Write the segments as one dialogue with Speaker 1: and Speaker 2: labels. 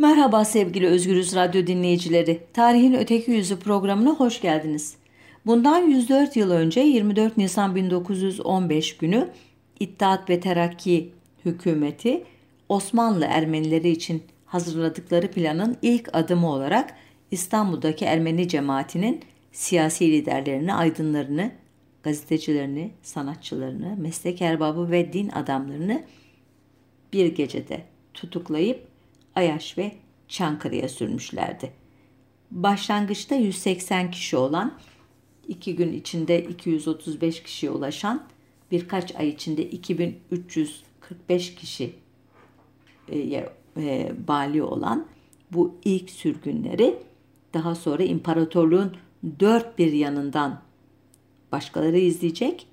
Speaker 1: Merhaba sevgili Özgürüz Radyo dinleyicileri. Tarihin Öteki Yüzü programına hoş geldiniz. Bundan 104 yıl önce 24 Nisan 1915 günü İttihat ve Terakki hükümeti Osmanlı Ermenileri için hazırladıkları planın ilk adımı olarak İstanbul'daki Ermeni cemaatinin siyasi liderlerini, aydınlarını, gazetecilerini, sanatçılarını, meslek erbabı ve din adamlarını bir gecede tutuklayıp Ayaş ve Çankırı'ya sürmüşlerdi. Başlangıçta 180 kişi olan, iki gün içinde 235 kişiye ulaşan, birkaç ay içinde 2345 kişiye e, bali olan bu ilk sürgünleri daha sonra imparatorluğun dört bir yanından başkaları izleyecek.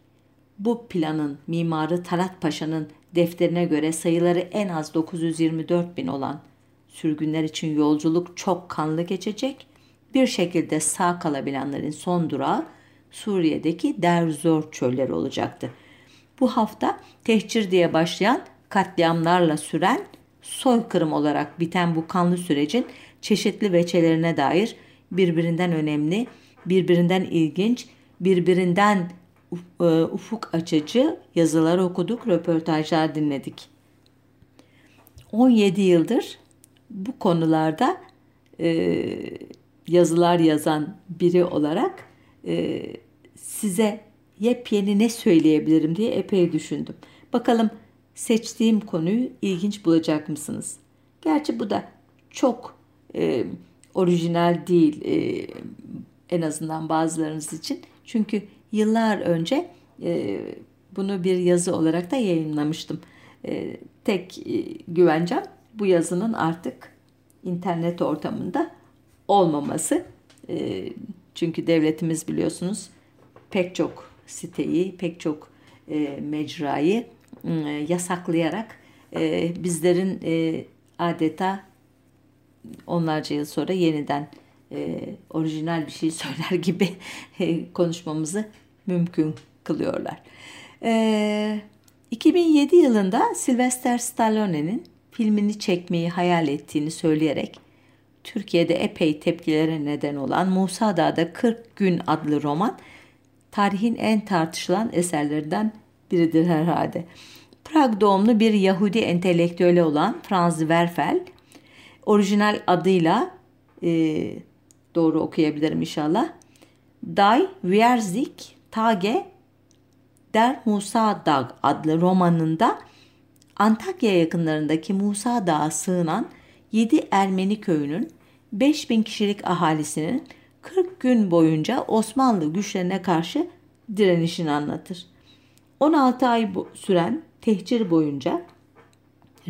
Speaker 1: Bu planın mimarı Talat Paşa'nın defterine göre sayıları en az 924 bin olan sürgünler için yolculuk çok kanlı geçecek. Bir şekilde sağ kalabilenlerin son durağı Suriye'deki Derzor çölleri olacaktı. Bu hafta tehcir diye başlayan katliamlarla süren soykırım olarak biten bu kanlı sürecin çeşitli veçelerine dair birbirinden önemli, birbirinden ilginç, birbirinden ufuk açıcı yazılar okuduk, röportajlar dinledik. 17 yıldır bu konularda e, yazılar yazan biri olarak e, size yepyeni ne söyleyebilirim diye epey düşündüm. Bakalım seçtiğim konuyu ilginç bulacak mısınız? Gerçi bu da çok e, orijinal değil e, en azından bazılarınız için. Çünkü yıllar önce e, bunu bir yazı olarak da yayınlamıştım. E, tek e, güvencem bu yazının artık internet ortamında olmaması. E, çünkü devletimiz biliyorsunuz pek çok siteyi, pek çok e, mecrayı e, yasaklayarak e, bizlerin e, adeta onlarca yıl sonra yeniden e, orijinal bir şey söyler gibi e, konuşmamızı mümkün kılıyorlar. E, 2007 yılında Sylvester Stallone'nin filmini çekmeyi hayal ettiğini söyleyerek Türkiye'de epey tepkilere neden olan Musa Dağ'da 40 Gün adlı roman tarihin en tartışılan eserlerinden biridir herhalde. Prag doğumlu bir Yahudi entelektüeli olan Franz Werfel, orijinal adıyla e, doğru okuyabilirim inşallah. Die Wierzig Tage der Musa Dağ adlı romanında Antakya yakınlarındaki Musa Dağı sığınan 7 Ermeni köyünün 5000 kişilik ahalisinin 40 gün boyunca Osmanlı güçlerine karşı direnişini anlatır. 16 ay süren tehcir boyunca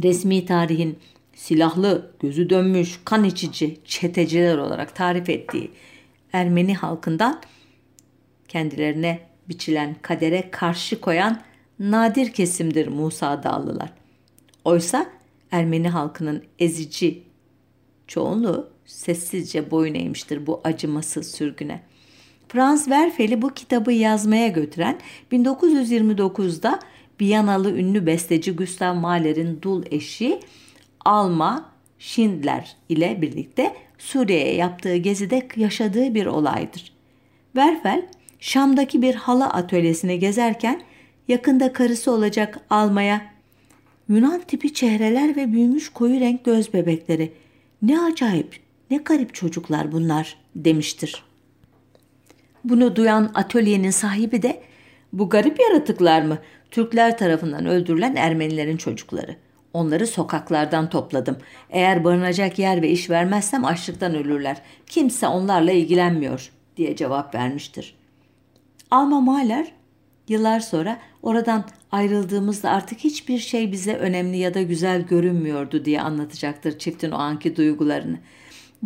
Speaker 1: resmi tarihin silahlı, gözü dönmüş, kan içici çeteciler olarak tarif ettiği Ermeni halkından kendilerine biçilen kadere karşı koyan nadir kesimdir Musa Dağlılar. Oysa Ermeni halkının ezici çoğunluğu sessizce boyun eğmiştir bu acımasız sürgüne. Franz Werfel'i bu kitabı yazmaya götüren 1929'da Viyanalı ünlü besteci Gustav Mahler'in dul eşi Alma Schindler ile birlikte Suriye'ye yaptığı gezide yaşadığı bir olaydır. Werfel, Şam'daki bir halı atölyesine gezerken yakında karısı olacak Alma'ya Yunan tipi çehreler ve büyümüş koyu renk göz bebekleri. Ne acayip, ne garip çocuklar bunlar demiştir. Bunu duyan atölyenin sahibi de bu garip yaratıklar mı? Türkler tarafından öldürülen Ermenilerin çocukları. Onları sokaklardan topladım. Eğer barınacak yer ve iş vermezsem açlıktan ölürler. Kimse onlarla ilgilenmiyor diye cevap vermiştir. Alma Mahler yıllar sonra oradan ayrıldığımızda artık hiçbir şey bize önemli ya da güzel görünmüyordu diye anlatacaktır çiftin o anki duygularını.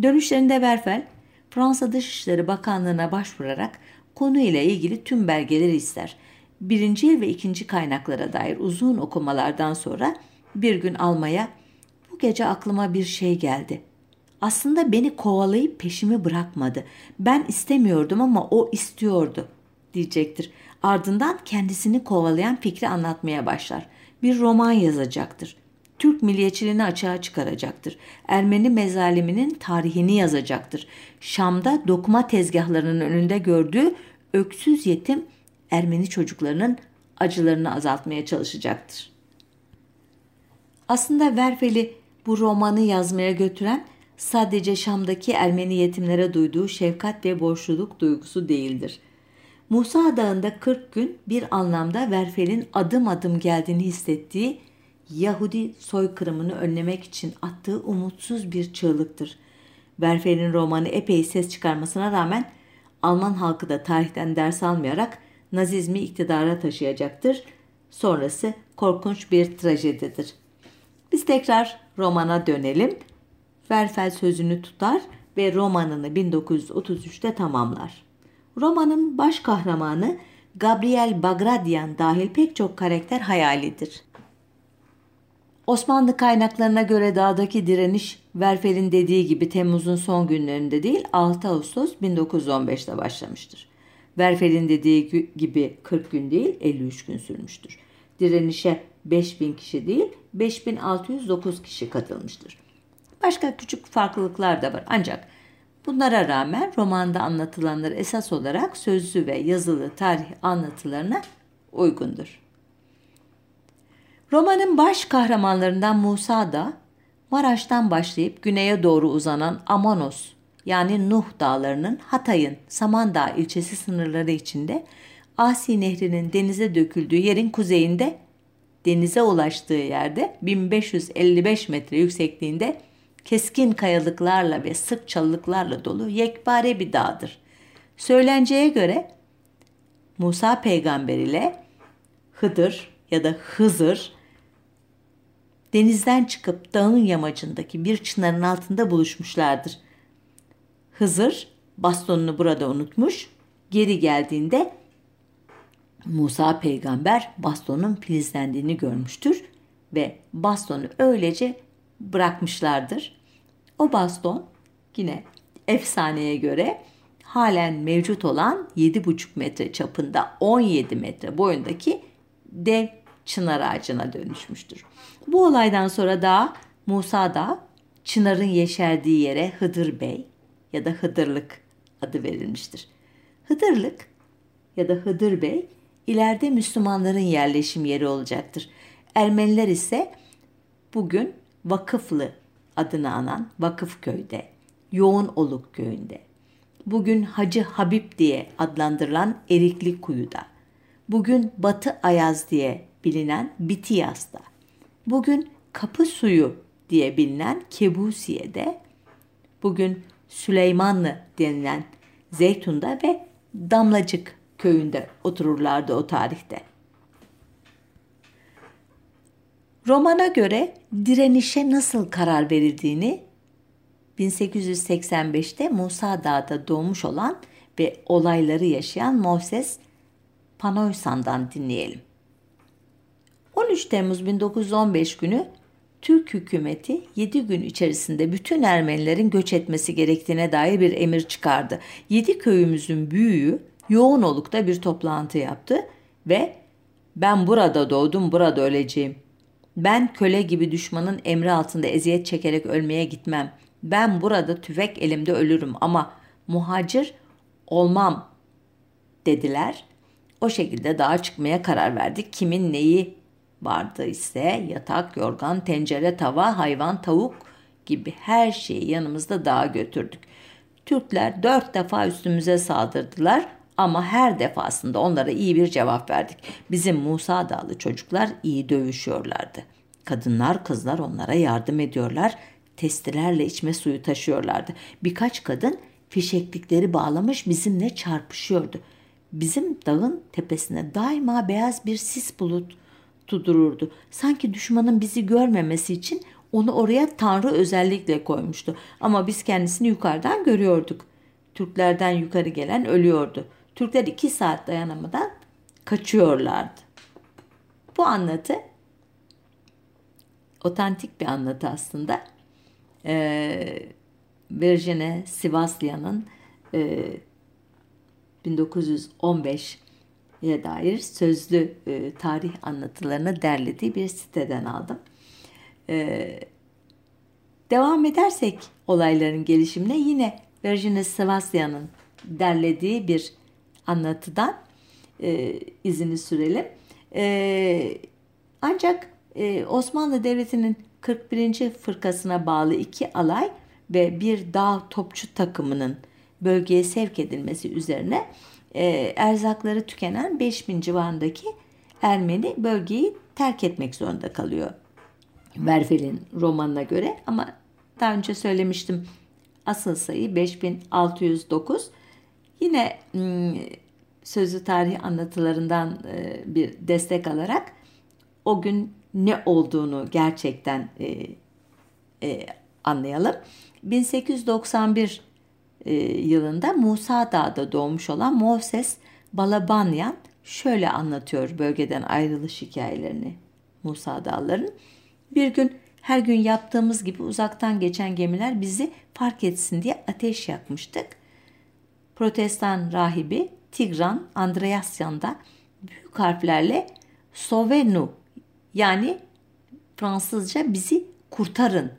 Speaker 1: Dönüşlerinde Werfel, Fransa Dışişleri Bakanlığı'na başvurarak konuyla ilgili tüm belgeleri ister. Birinci ve ikinci kaynaklara dair uzun okumalardan sonra bir gün almaya bu gece aklıma bir şey geldi. Aslında beni kovalayıp peşimi bırakmadı. Ben istemiyordum ama o istiyordu diyecektir. Ardından kendisini kovalayan fikri anlatmaya başlar. Bir roman yazacaktır. Türk milliyetçiliğini açığa çıkaracaktır. Ermeni mezaliminin tarihini yazacaktır. Şam'da dokuma tezgahlarının önünde gördüğü öksüz yetim Ermeni çocuklarının acılarını azaltmaya çalışacaktır. Aslında Verfel'i bu romanı yazmaya götüren sadece Şam'daki Ermeni yetimlere duyduğu şefkat ve borçluluk duygusu değildir. Musa Dağı'nda 40 gün bir anlamda Verfel'in adım adım geldiğini hissettiği Yahudi soykırımını önlemek için attığı umutsuz bir çığlıktır. Verfel'in romanı epey ses çıkarmasına rağmen Alman halkı da tarihten ders almayarak Nazizmi iktidara taşıyacaktır. Sonrası korkunç bir trajedidir. Biz tekrar romana dönelim. Verfel sözünü tutar ve romanını 1933'te tamamlar. Romanın baş kahramanı Gabriel Bagradyan dahil pek çok karakter hayalidir. Osmanlı kaynaklarına göre dağdaki direniş Verfel'in dediği gibi Temmuz'un son günlerinde değil 6 Ağustos 1915'te başlamıştır. Verfel'in dediği gibi 40 gün değil 53 gün sürmüştür. Direnişe 5000 kişi değil 5609 kişi katılmıştır. Başka küçük farklılıklar da var ancak bunlara rağmen romanda anlatılanlar esas olarak sözlü ve yazılı tarih anlatılarına uygundur. Romanın baş kahramanlarından Musa da Maraş'tan başlayıp güneye doğru uzanan Amanos yani Nuh dağlarının Hatay'ın Samandağ ilçesi sınırları içinde Asi Nehri'nin denize döküldüğü yerin kuzeyinde denize ulaştığı yerde 1555 metre yüksekliğinde keskin kayalıklarla ve sık çalılıklarla dolu yekpare bir dağdır. Söylenceye göre Musa peygamber ile Hıdır ya da Hızır denizden çıkıp dağın yamacındaki bir çınarın altında buluşmuşlardır. Hızır bastonunu burada unutmuş, geri geldiğinde Musa peygamber bastonun filizlendiğini görmüştür ve bastonu öylece bırakmışlardır. O baston yine efsaneye göre halen mevcut olan 7,5 metre çapında 17 metre boyundaki dev çınar ağacına dönüşmüştür. Bu olaydan sonra da Musa da çınarın yeşerdiği yere Hıdır Bey ya da Hıdırlık adı verilmiştir. Hıdırlık ya da Hıdır Bey ileride Müslümanların yerleşim yeri olacaktır. Ermeniler ise bugün Vakıflı adını anan Vakıfköy'de, Yoğun Oluk köyünde, bugün Hacı Habib diye adlandırılan Erikli Kuyu'da, bugün Batı Ayaz diye bilinen Bitiyas'ta, bugün Kapı Suyu diye bilinen Kebusiye'de, bugün Süleymanlı denilen Zeytun'da ve Damlacık köyünde otururlardı o tarihte. Romana göre direnişe nasıl karar verildiğini 1885'te Musa Dağı'da doğmuş olan ve olayları yaşayan Moses Panoysan'dan dinleyelim. 13 Temmuz 1915 günü Türk hükümeti 7 gün içerisinde bütün Ermenilerin göç etmesi gerektiğine dair bir emir çıkardı. 7 köyümüzün büyüğü yoğun olukta bir toplantı yaptı ve ben burada doğdum, burada öleceğim. Ben köle gibi düşmanın emri altında eziyet çekerek ölmeye gitmem. Ben burada tüfek elimde ölürüm ama muhacir olmam dediler. O şekilde dağa çıkmaya karar verdik. Kimin neyi vardı ise yatak, yorgan, tencere, tava, hayvan, tavuk gibi her şeyi yanımızda dağa götürdük. Türkler dört defa üstümüze saldırdılar ama her defasında onlara iyi bir cevap verdik. Bizim Musa Dağlı çocuklar iyi dövüşüyorlardı. Kadınlar kızlar onlara yardım ediyorlar. Testilerle içme suyu taşıyorlardı. Birkaç kadın fişeklikleri bağlamış bizimle çarpışıyordu. Bizim dağın tepesine daima beyaz bir sis bulut dururdu. Sanki düşmanın bizi görmemesi için onu oraya Tanrı özellikle koymuştu. Ama biz kendisini yukarıdan görüyorduk. Türklerden yukarı gelen ölüyordu. Türkler iki saat dayanamadan kaçıyorlardı. Bu anlatı otantik bir anlatı aslında. Ee, Virginie Sivaslya'nın e, 1915 dair sözlü e, tarih anlatılarını derlediği bir siteden aldım. E, devam edersek olayların gelişimine yine Virginia Sebastian'ın derlediği bir anlatıdan e, izini sürelim. E, ancak e, Osmanlı Devleti'nin 41. fırkasına bağlı iki alay ve bir dağ topçu takımının bölgeye sevk edilmesi üzerine e, erzakları tükenen 5000 civarındaki Ermeni bölgeyi terk etmek zorunda kalıyor. Verfel'in romanına göre ama daha önce söylemiştim asıl sayı 5609. Yine sözlü tarih anlatılarından bir destek alarak o gün ne olduğunu gerçekten anlayalım. 1891 e, yılında Musa Dağ'da doğmuş olan Moses Balabanyan şöyle anlatıyor bölgeden ayrılış hikayelerini Musa Dağların. Bir gün her gün yaptığımız gibi uzaktan geçen gemiler bizi fark etsin diye ateş yakmıştık. Protestan rahibi Tigran Andreasyan da büyük harflerle Sovenu yani Fransızca bizi kurtarın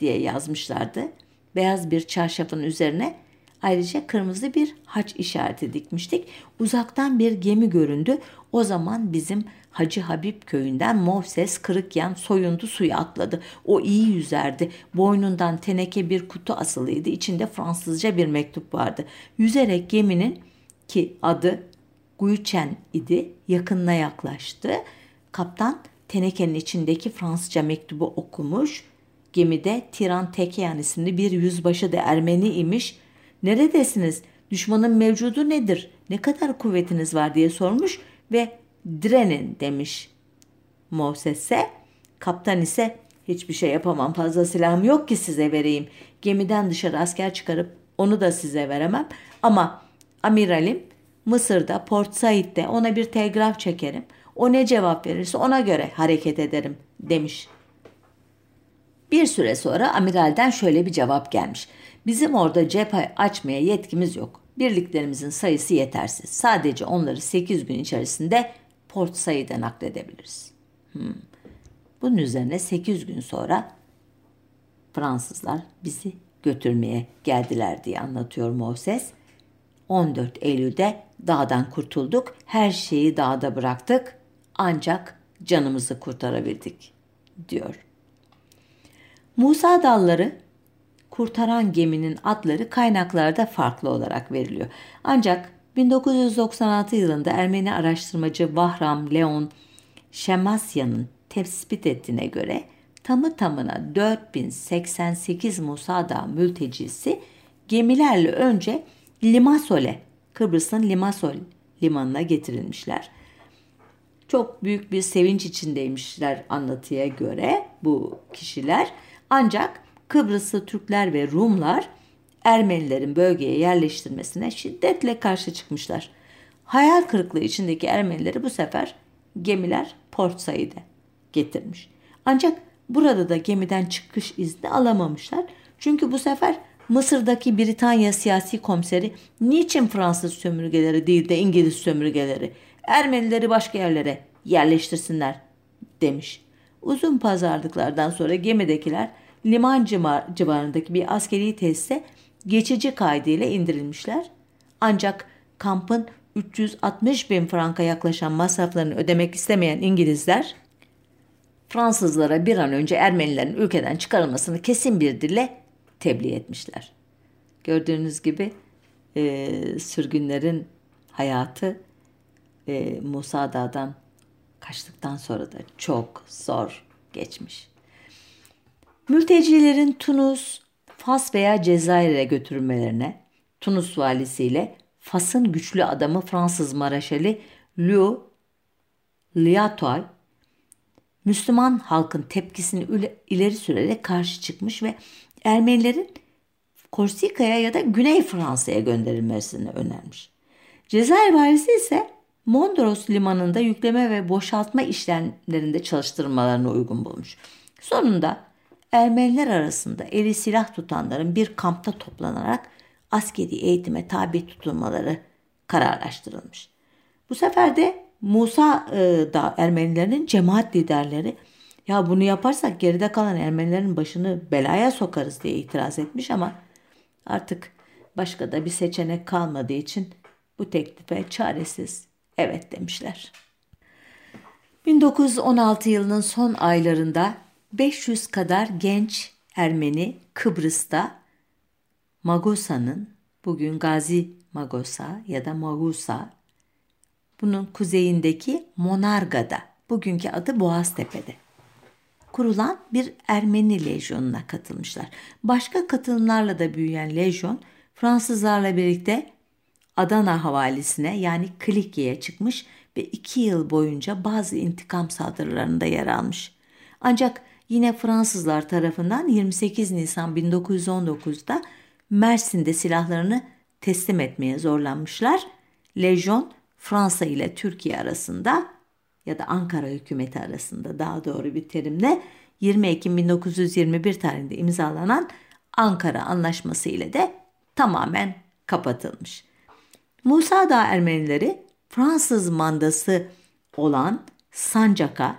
Speaker 1: diye yazmışlardı. Beyaz bir çarşafın üzerine ayrıca kırmızı bir haç işareti dikmiştik. Uzaktan bir gemi göründü. O zaman bizim Hacı Habib köyünden Moses Kırıkyan soyundu suya atladı. O iyi yüzerdi. Boynundan teneke bir kutu asılıydı. İçinde Fransızca bir mektup vardı. Yüzerek geminin ki adı Guychen idi yakınına yaklaştı. Kaptan tenekenin içindeki Fransızca mektubu okumuş. Gemide Tiran Tekeyan isimli bir yüzbaşı da Ermeni imiş. Neredesiniz? Düşmanın mevcudu nedir? Ne kadar kuvvetiniz var diye sormuş ve direnin demiş Moses'e. Kaptan ise hiçbir şey yapamam fazla silahım yok ki size vereyim. Gemiden dışarı asker çıkarıp onu da size veremem. Ama amiralim Mısır'da Port Said'de ona bir telgraf çekerim. O ne cevap verirse ona göre hareket ederim demiş. Bir süre sonra amiralden şöyle bir cevap gelmiş. Bizim orada cephe açmaya yetkimiz yok. Birliklerimizin sayısı yetersiz. Sadece onları 8 gün içerisinde Port Said'e nakledebiliriz. Hmm. Bunun üzerine 8 gün sonra Fransızlar bizi götürmeye geldiler diye anlatıyor Moses. 14 Eylül'de dağdan kurtulduk. Her şeyi dağda bıraktık. Ancak canımızı kurtarabildik diyor. Musa dalları kurtaran geminin adları kaynaklarda farklı olarak veriliyor. Ancak 1996 yılında Ermeni araştırmacı Vahram Leon Şemasya'nın tespit ettiğine göre tamı tamına 4088 Musa Dağı mültecisi gemilerle önce Limassol'e, Kıbrıs'ın Limassol limanına getirilmişler. Çok büyük bir sevinç içindeymişler anlatıya göre bu kişiler. Ancak Kıbrıslı Türkler ve Rumlar Ermenilerin bölgeye yerleştirmesine şiddetle karşı çıkmışlar. Hayal kırıklığı içindeki Ermenileri bu sefer gemiler Port Said'e getirmiş. Ancak burada da gemiden çıkış izni alamamışlar. Çünkü bu sefer Mısır'daki Britanya siyasi komiseri niçin Fransız sömürgeleri değil de İngiliz sömürgeleri Ermenileri başka yerlere yerleştirsinler demiş. Uzun pazarlıklardan sonra gemidekiler liman civarındaki bir askeri tesise geçici kaydıyla indirilmişler. Ancak kampın 360 bin franka yaklaşan masraflarını ödemek istemeyen İngilizler Fransızlara bir an önce Ermenilerin ülkeden çıkarılmasını kesin bir dille tebliğ etmişler. Gördüğünüz gibi e, sürgünlerin hayatı e, Musa Dağ'dan kaçtıktan sonra da çok zor geçmiş. Mültecilerin Tunus, Fas veya Cezayir'e götürülmelerine Tunus valisiyle Fas'ın güçlü adamı Fransız Maraşali Liu Liatoy Müslüman halkın tepkisini ileri sürerek karşı çıkmış ve Ermenilerin Korsika'ya ya da Güney Fransa'ya gönderilmesini önermiş. Cezayir valisi ise Mondros limanında yükleme ve boşaltma işlemlerinde çalıştırmalarını uygun bulmuş. Sonunda Ermeniler arasında eli silah tutanların bir kampta toplanarak askeri eğitime tabi tutulmaları kararlaştırılmış. Bu sefer de Musa e, da Ermenilerin cemaat liderleri Ya bunu yaparsak geride kalan Ermenilerin başını belaya sokarız diye itiraz etmiş ama artık başka da bir seçenek kalmadığı için bu teklife çaresiz evet demişler. 1916 yılının son aylarında 500 kadar genç Ermeni Kıbrıs'ta Magosa'nın bugün Gazi Magosa ya da Magusa bunun kuzeyindeki Monarga'da bugünkü adı Boğaztepe'de kurulan bir Ermeni lejyonuna katılmışlar. Başka katılımlarla da büyüyen lejyon Fransızlarla birlikte Adana havalisine yani Klikya'ya çıkmış ve iki yıl boyunca bazı intikam saldırılarında yer almış. Ancak yine Fransızlar tarafından 28 Nisan 1919'da Mersin'de silahlarını teslim etmeye zorlanmışlar. Lejyon Fransa ile Türkiye arasında ya da Ankara hükümeti arasında daha doğru bir terimle 20 Ekim 1921 tarihinde imzalanan Ankara Anlaşması ile de tamamen kapatılmış. Musa Dağ Ermenileri Fransız mandası olan Sancak'a,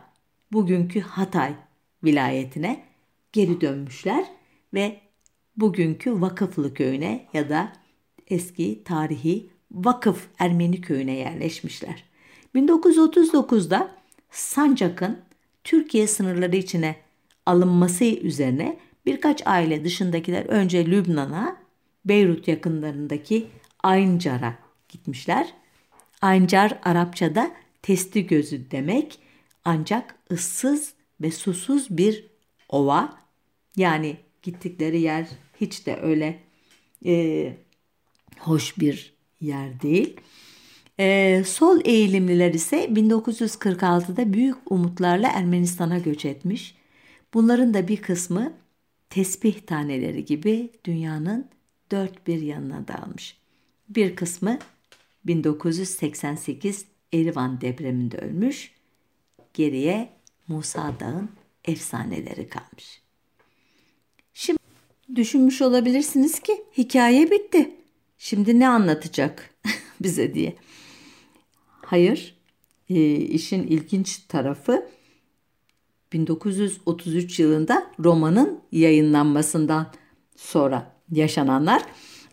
Speaker 1: bugünkü Hatay vilayetine geri dönmüşler ve bugünkü Vakıflı köyüne ya da eski tarihi Vakıf Ermeni köyüne yerleşmişler. 1939'da Sancak'ın Türkiye sınırları içine alınması üzerine birkaç aile dışındakiler önce Lübnan'a, Beyrut yakınlarındaki Ayncar'a gitmişler. Ayncar Arapçada testi gözü demek ancak ıssız ve susuz bir ova yani gittikleri yer hiç de öyle e, hoş bir yer değil. E, sol eğilimliler ise 1946'da büyük umutlarla Ermenistan'a göç etmiş. Bunların da bir kısmı tesbih taneleri gibi dünyanın dört bir yanına dağılmış. Bir kısmı 1988 Erivan depreminde ölmüş. Geriye Musa Dağ'ın efsaneleri kalmış. Şimdi düşünmüş olabilirsiniz ki hikaye bitti. Şimdi ne anlatacak bize diye. Hayır, e, işin ilginç tarafı 1933 yılında romanın yayınlanmasından sonra yaşananlar.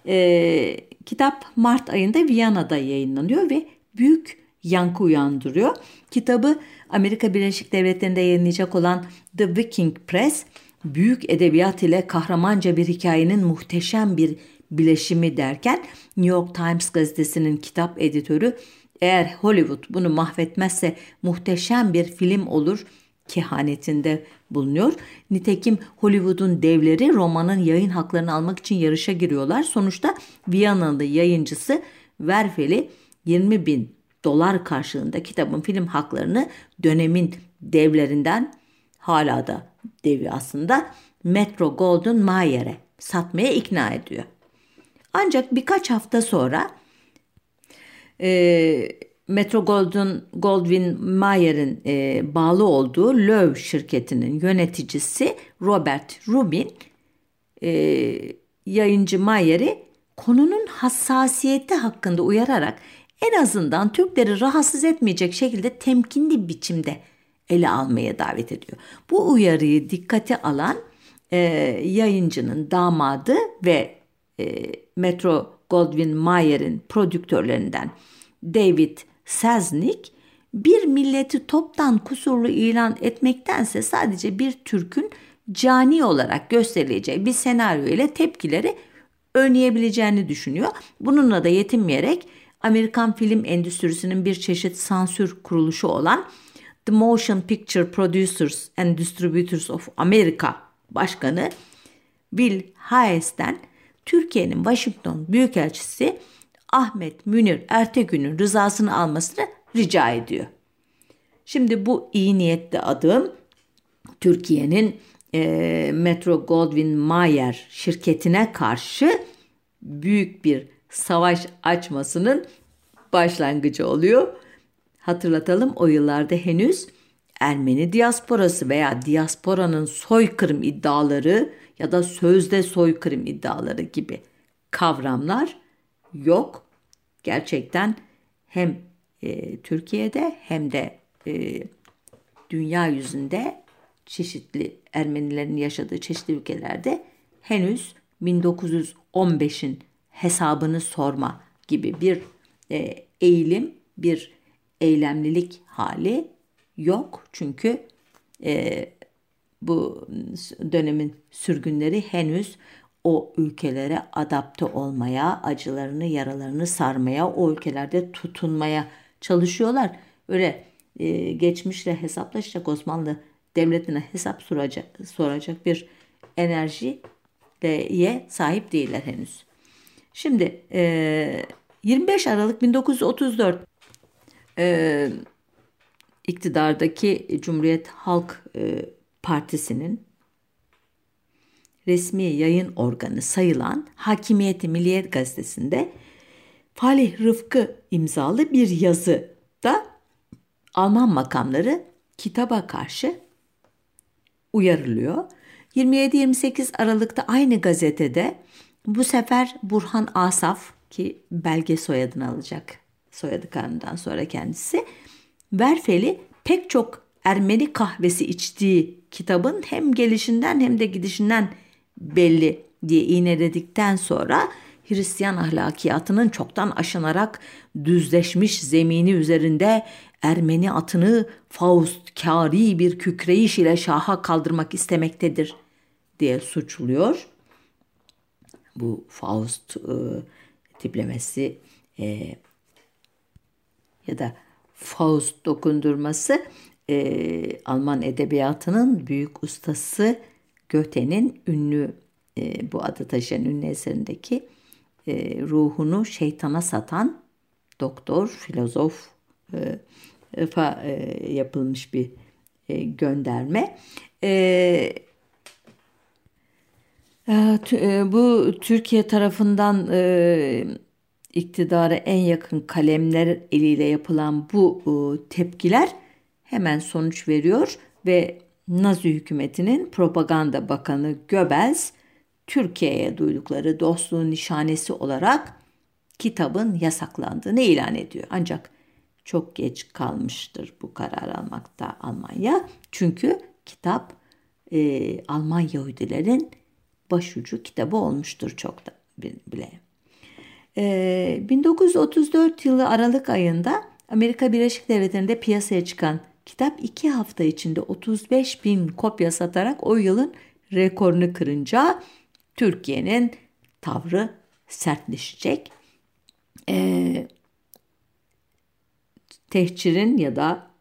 Speaker 1: E, kitap Mart ayında Viyana'da yayınlanıyor ve büyük yankı uyandırıyor. Kitabı Amerika Birleşik Devletleri'nde yayınlayacak olan The Viking Press, büyük edebiyat ile kahramanca bir hikayenin muhteşem bir bileşimi derken New York Times gazetesinin kitap editörü eğer Hollywood bunu mahvetmezse muhteşem bir film olur kehanetinde bulunuyor. Nitekim Hollywood'un devleri romanın yayın haklarını almak için yarışa giriyorlar. Sonuçta Viyana'lı yayıncısı Verfeli 20 bin dolar karşılığında kitabın film haklarını dönemin devlerinden hala da devi aslında Metro Golden Mayer'e satmaya ikna ediyor. Ancak birkaç hafta sonra e, Metro Golden Goldwyn Mayer'in e, bağlı olduğu Löw şirketinin yöneticisi Robert Rubin e, yayıncı Mayer'i konunun hassasiyeti hakkında uyararak en azından Türkleri rahatsız etmeyecek şekilde temkinli biçimde ele almaya davet ediyor. Bu uyarıyı dikkate alan e, yayıncının damadı ve e, Metro Goldwyn Mayer'in prodüktörlerinden David Selznick bir milleti toptan kusurlu ilan etmektense sadece bir Türk'ün cani olarak gösterileceği bir senaryo ile tepkileri önleyebileceğini düşünüyor. Bununla da yetinmeyerek Amerikan film endüstrisinin bir çeşit sansür kuruluşu olan The Motion Picture Producers and Distributors of America Başkanı Bill Hayes'ten Türkiye'nin Washington Büyükelçisi Ahmet Münir Ertegün'ün rızasını almasını rica ediyor. Şimdi bu iyi niyetli adım Türkiye'nin e, Metro Goldwyn Mayer şirketine karşı büyük bir savaş açmasının başlangıcı oluyor. Hatırlatalım o yıllarda henüz Ermeni diasporası veya diasporanın soykırım iddiaları ya da sözde soykırım iddiaları gibi kavramlar yok. Gerçekten hem e, Türkiye'de hem de e, dünya yüzünde çeşitli Ermenilerin yaşadığı çeşitli ülkelerde henüz 1915'in hesabını sorma gibi bir e, eğilim, bir eylemlilik hali yok. Çünkü e, bu dönemin sürgünleri henüz o ülkelere adapte olmaya, acılarını, yaralarını sarmaya, o ülkelerde tutunmaya çalışıyorlar. Öyle e, geçmişle hesaplaşacak Osmanlı devletine hesap soracak, soracak bir enerjiye sahip değiller henüz. Şimdi e, 25 Aralık 1934 e, iktidardaki Cumhuriyet Halk e, Partisi'nin resmi yayın organı sayılan Hakimiyeti Milliyet Gazetesi'nde Falih Rıfkı imzalı bir yazıda Alman makamları kitaba karşı uyarılıyor. 27-28 Aralık'ta aynı gazetede bu sefer Burhan Asaf ki belge soyadını alacak soyadı karnından sonra kendisi Verfeli pek çok Ermeni kahvesi içtiği kitabın hem gelişinden hem de gidişinden belli diye iğneledikten sonra Hristiyan ahlakiyatının çoktan aşınarak düzleşmiş zemini üzerinde Ermeni atını Faustkari bir kükreyiş ile şaha kaldırmak istemektedir diye suçluyor. Bu Faust e, tiplemesi e, ya da Faust dokundurması e, Alman edebiyatının büyük ustası Goethe'nin ünlü e, bu adı taşıyan ünlü eserindeki e, ruhunu şeytana satan doktor, filozof e, e, yapılmış bir e, gönderme. E, bu Türkiye tarafından e, iktidara en yakın kalemler eliyle yapılan bu e, tepkiler hemen sonuç veriyor ve Nazi hükümetinin propaganda bakanı Göbels Türkiye'ye duydukları dostluğun nişanesi olarak kitabın yasaklandığını ilan ediyor. Ancak çok geç kalmıştır bu karar almakta Almanya. Çünkü kitap e, Alman Yahudilerin başucu kitabı olmuştur çok da bile. E, 1934 yılı Aralık ayında Amerika Birleşik Devletleri'nde piyasaya çıkan kitap iki hafta içinde 35 bin kopya satarak o yılın rekorunu kırınca Türkiye'nin tavrı sertleşecek. E, tehcirin ya da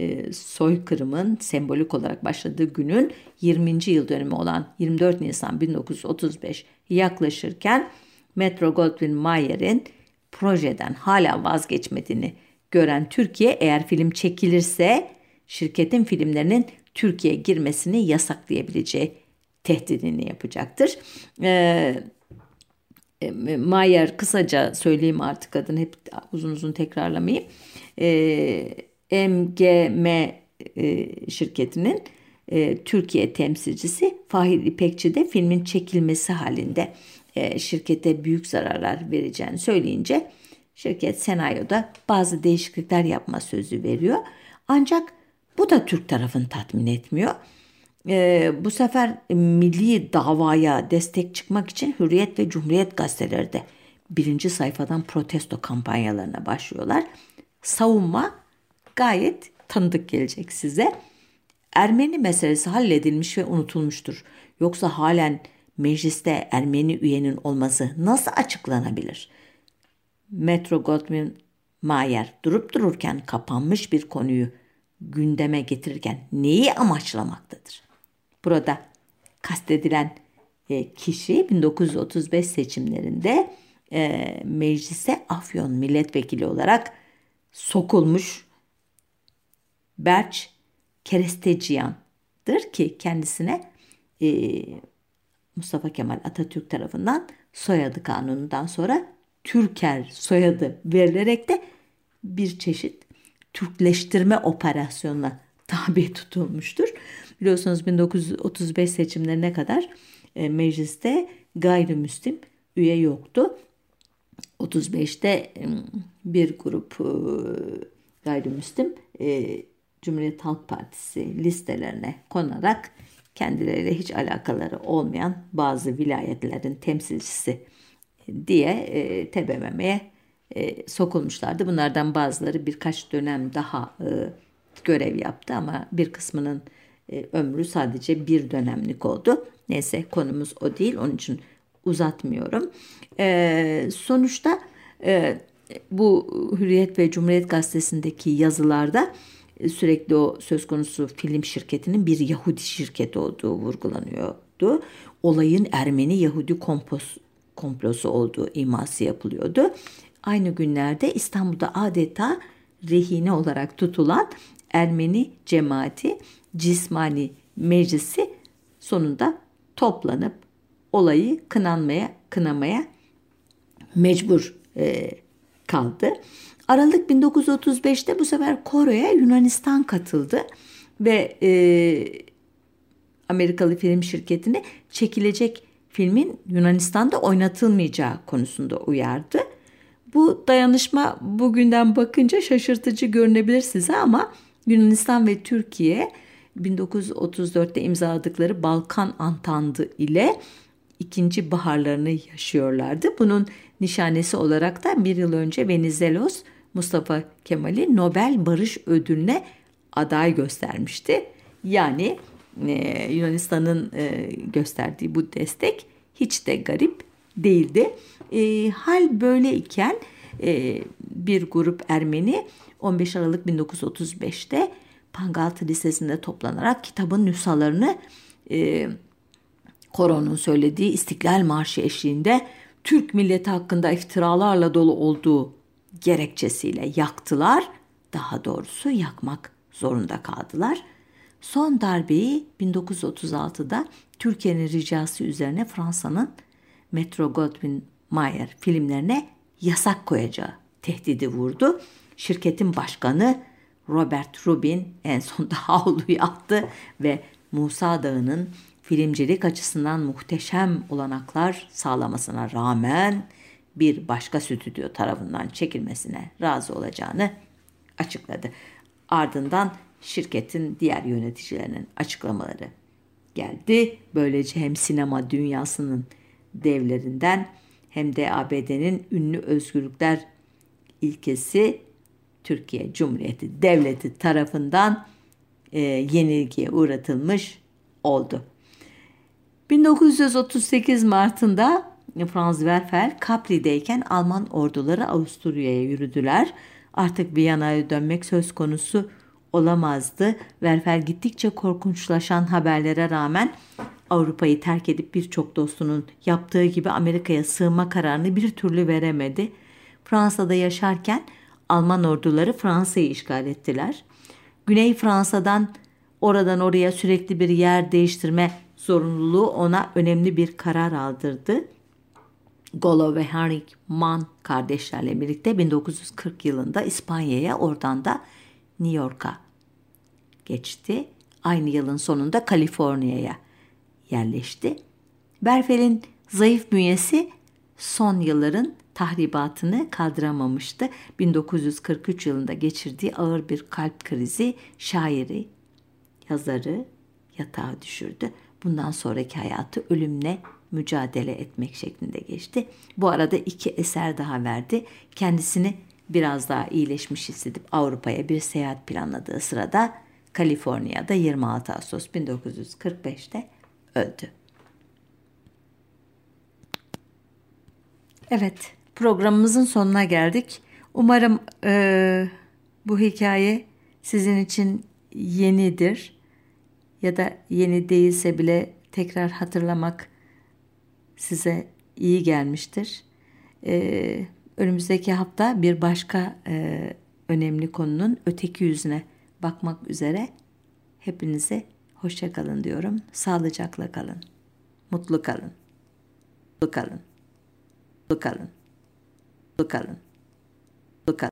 Speaker 1: e, soykırımın sembolik olarak başladığı günün 20. yıl dönümü olan 24 Nisan 1935 yaklaşırken Metro Goldwyn Mayer'in projeden hala vazgeçmediğini gören Türkiye eğer film çekilirse şirketin filmlerinin Türkiye'ye girmesini yasaklayabileceği tehdidini yapacaktır. Ee, Mayer kısaca söyleyeyim artık adını hep uzun uzun tekrarlamayayım. Ee, MGM e, şirketinin e, Türkiye temsilcisi Fahir İpekçi de filmin çekilmesi halinde e, şirkete büyük zararlar vereceğini söyleyince şirket senaryoda bazı değişiklikler yapma sözü veriyor. Ancak bu da Türk tarafını tatmin etmiyor. E, bu sefer milli davaya destek çıkmak için Hürriyet ve Cumhuriyet gazeteleri de birinci sayfadan protesto kampanyalarına başlıyorlar. Savunma gayet tanıdık gelecek size. Ermeni meselesi halledilmiş ve unutulmuştur. Yoksa halen mecliste Ermeni üyenin olması nasıl açıklanabilir? Metro Goldwyn Mayer durup dururken kapanmış bir konuyu gündeme getirirken neyi amaçlamaktadır? Burada kastedilen e, kişi 1935 seçimlerinde e, meclise Afyon milletvekili olarak sokulmuş Berç Keresteciyan'dır ki kendisine e, Mustafa Kemal Atatürk tarafından soyadı kanunundan sonra Türker soyadı verilerek de bir çeşit Türkleştirme operasyonuna tabi tutulmuştur. Biliyorsunuz 1935 seçimlerine kadar e, mecliste gayrimüslim üye yoktu. 35'te e, bir grup e, gayrimüslim e, Cumhuriyet Halk Partisi listelerine konarak kendileriyle hiç alakaları olmayan bazı vilayetlerin temsilcisi diye e, TBMM'ye e, sokulmuşlardı. Bunlardan bazıları birkaç dönem daha e, görev yaptı ama bir kısmının e, ömrü sadece bir dönemlik oldu. Neyse konumuz o değil onun için uzatmıyorum. E, sonuçta e, bu Hürriyet ve Cumhuriyet gazetesindeki yazılarda e, sürekli o söz konusu film şirketinin bir Yahudi şirketi olduğu vurgulanıyordu. Olayın Ermeni Yahudi kompos, komplosu olduğu iması yapılıyordu. Aynı günlerde İstanbul'da adeta rehine olarak tutulan Ermeni cemaati cismani meclisi sonunda toplanıp olayı kınanmaya kınamaya mecbur e, kaldı. Aralık 1935'te bu sefer Kore'ye Yunanistan katıldı ve e, Amerikalı film şirketini çekilecek filmin Yunanistan'da oynatılmayacağı konusunda uyardı. Bu dayanışma bugünden bakınca şaşırtıcı görünebilir size ama Yunanistan ve Türkiye 1934'te imzaladıkları Balkan Antandı ile ikinci baharlarını yaşıyorlardı. Bunun nişanesi olarak da bir yıl önce Venizelos Mustafa Kemal'i Nobel Barış Ödülü'ne aday göstermişti. Yani e, Yunanistan'ın e, gösterdiği bu destek hiç de garip değildi. E, hal böyleyken e, bir grup Ermeni 15 Aralık 1935'te Pangaltı Lisesi'nde toplanarak kitabın nüshalarını e, Koron'un söylediği İstiklal Marşı eşliğinde Türk milleti hakkında iftiralarla dolu olduğu gerekçesiyle yaktılar. Daha doğrusu yakmak zorunda kaldılar. Son darbeyi 1936'da Türkiye'nin ricası üzerine Fransa'nın Metro Goldwyn Mayer filmlerine yasak koyacağı tehdidi vurdu. Şirketin başkanı Robert Rubin en sonunda havluyu attı ve Musa Dağı'nın filmcilik açısından muhteşem olanaklar sağlamasına rağmen bir başka stüdyo tarafından çekilmesine razı olacağını açıkladı. Ardından şirketin diğer yöneticilerinin açıklamaları geldi. Böylece hem sinema dünyasının devlerinden hem de ABD'nin ünlü özgürlükler ilkesi Türkiye Cumhuriyeti Devleti tarafından e, yenilgiye uğratılmış oldu. 1938 Mart'ında Franz Werfel Capri'deyken Alman orduları Avusturya'ya yürüdüler. Artık Viyana'ya dönmek söz konusu olamazdı. Werfel gittikçe korkunçlaşan haberlere rağmen Avrupa'yı terk edip birçok dostunun yaptığı gibi Amerika'ya sığınma kararını bir türlü veremedi. Fransa'da yaşarken Alman orduları Fransa'yı işgal ettiler. Güney Fransa'dan oradan oraya sürekli bir yer değiştirme zorunluluğu ona önemli bir karar aldırdı. Golo ve Henrik Mann kardeşlerle birlikte 1940 yılında İspanya'ya oradan da New York'a geçti. Aynı yılın sonunda Kaliforniya'ya yerleşti. Berfel'in zayıf bünyesi son yılların tahribatını kaldıramamıştı. 1943 yılında geçirdiği ağır bir kalp krizi şairi, yazarı yatağa düşürdü. Bundan sonraki hayatı ölümle mücadele etmek şeklinde geçti. Bu arada iki eser daha verdi. Kendisini biraz daha iyileşmiş hissedip Avrupa'ya bir seyahat planladığı sırada Kaliforniya'da 26 Ağustos 1945'te öldü. Evet, programımızın sonuna geldik. Umarım e, bu hikaye sizin için yenidir ya da yeni değilse bile tekrar hatırlamak size iyi gelmiştir. E, önümüzdeki hafta bir başka e, önemli konunun öteki yüzüne bakmak üzere hepinize hoşça kalın diyorum. Sağlıcakla kalın. Mutlu kalın. Mutlu kalın. Mutlu kalın. Mutlu kalın. Mutlu kalın.